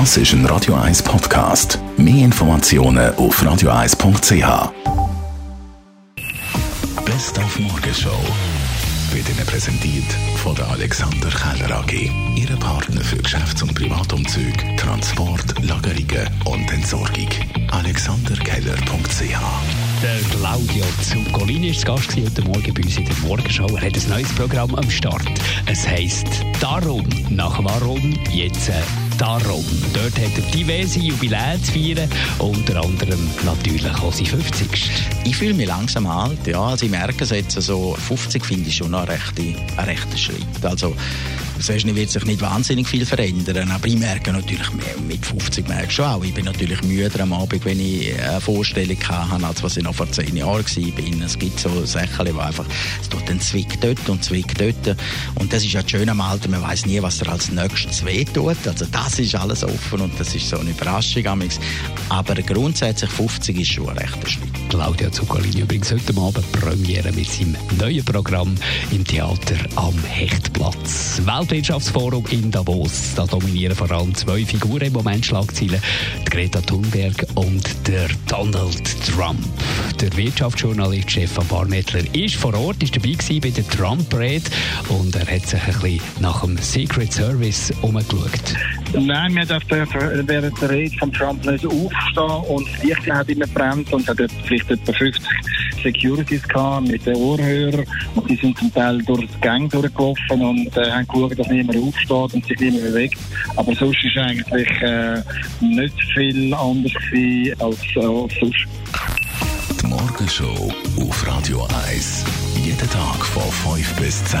Das ist ein Radio 1 Podcast. Mehr Informationen auf radio1.ch. Best auf Morgenshow wird Ihnen präsentiert von der Alexander Keller AG. Ihre Partner für Geschäfts- und Privatumzug, Transport, Lagerungen und Entsorgung. AlexanderKeller.ch der Claudio Zuccolini ist Gast heute Morgen bei uns in der Morgenshow. Er hat ein neues Programm am Start. Es heisst «Darum». Nach «Warum» jetzt äh, «Darum». Dort hat er diverse Jubiläen zu feiern, unter anderem natürlich auch sein 50. Ich fühle mich langsam alt, ja. Also ich merke es jetzt, so 50 finde ich schon einen rechten, einen rechten Schritt. Also Sonst wird sich nicht wahnsinnig viel verändern. Aber ich merke natürlich, mit 50 merke ich schon auch, ich bin natürlich müder am Abend, wenn ich eine Vorstellung habe, als was ich noch vor zehn Jahren war. Es gibt so Sachen, wo einfach, es tut dann Zwick dort und Zwick dort. Und das ist ja schön am Alter, man weiß nie, was er als nächstes wehtut. Also das ist alles offen und das ist so eine Überraschung. Aber grundsätzlich 50 ist schon ein rechter Schritt. Claudia Zuccolini übrigens heute Abend Premiere mit seinem neuen Programm im Theater am Hechtplatz. Weltwirtschaftsforum in Davos. Da dominieren vor allem zwei Figuren im Moment Schlagzeilen. Greta Thunberg und der Donald Trump. Der Wirtschaftsjournalist Stefan Barmettler ist vor Ort, ist dabei bei der Trump-Rede und er hat sich ein bisschen nach dem Secret Service umgeschaut. Nein, wir dürfen während der Rede von Trump nicht aufstehen und das Licht hat immer brennt und hat vielleicht etwa 50 Securities gehabt mit den Ohrhörern und die sind zum Teil durch die Gang durchgelaufen und äh, haben geschaut, dass niemand aufsteht und sich niemand bewegt. Aber sonst ist eigentlich äh, nicht viel anders als äh, sonst. Die Morgenshow auf Radio 1. Jeden Tag von 5 bis 10.